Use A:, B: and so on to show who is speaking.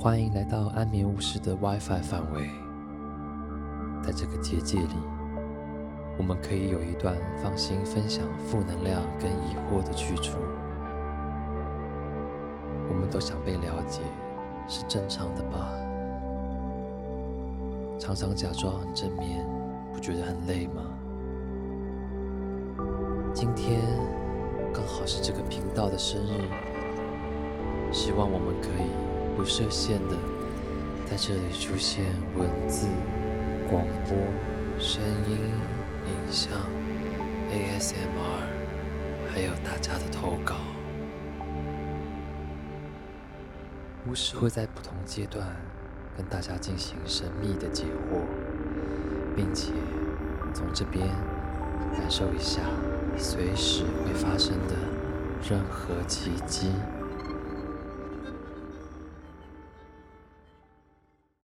A: 欢迎来到安眠巫师的 WiFi 范围。在这个结界里，我们可以有一段放心分享负能量跟疑惑的去处。我们都想被了解，是正常的吧？常常假装很正面，不觉得很累吗？今天刚好是这个频道的生日，希望我们可以不设限的在这里出现文字、广播、声音、影像、ASMR，还有大家的投稿。巫师会在不同阶段跟大家进行神秘的解惑，并且从这边感受一下。随时会发生的任何奇迹。